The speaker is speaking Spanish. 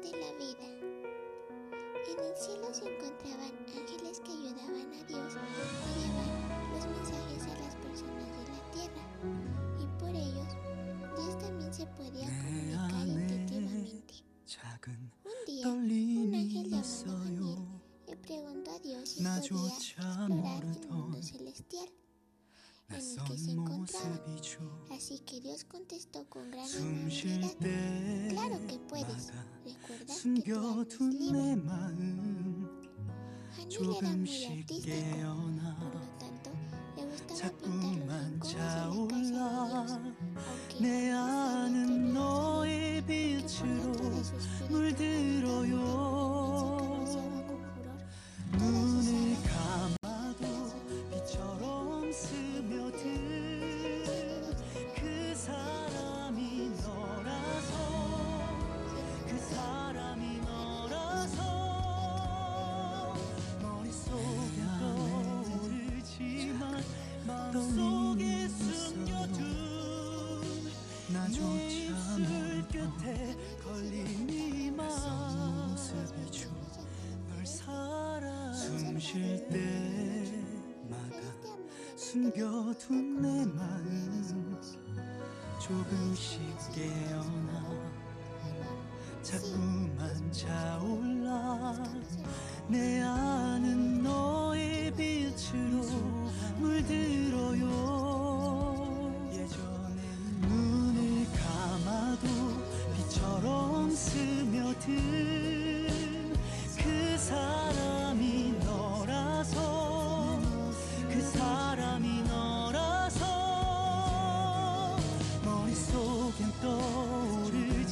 de la vida. En el cielo se encontraban ángeles que ayudaban a Dios a llevar los mensajes a las personas de la tierra y por ellos Dios también se podía comunicar intuitivamente. Un día, un ángel llamado Daniel le preguntó a Dios si podía explorar el mundo celestial en el que se encontraba. Así que Dios contestó con gran amabilidad. Claro que puedes. Recuerda que tú eres libre. Hanul era muy artístico, por lo tanto, le gustaba pintar 끝에 걸린 이만 모습이죠 널 살아 숨쉴 때마다 숨겨둔 내 마음 조금씩 사람이 너라서 머릿속엔 떠오르지만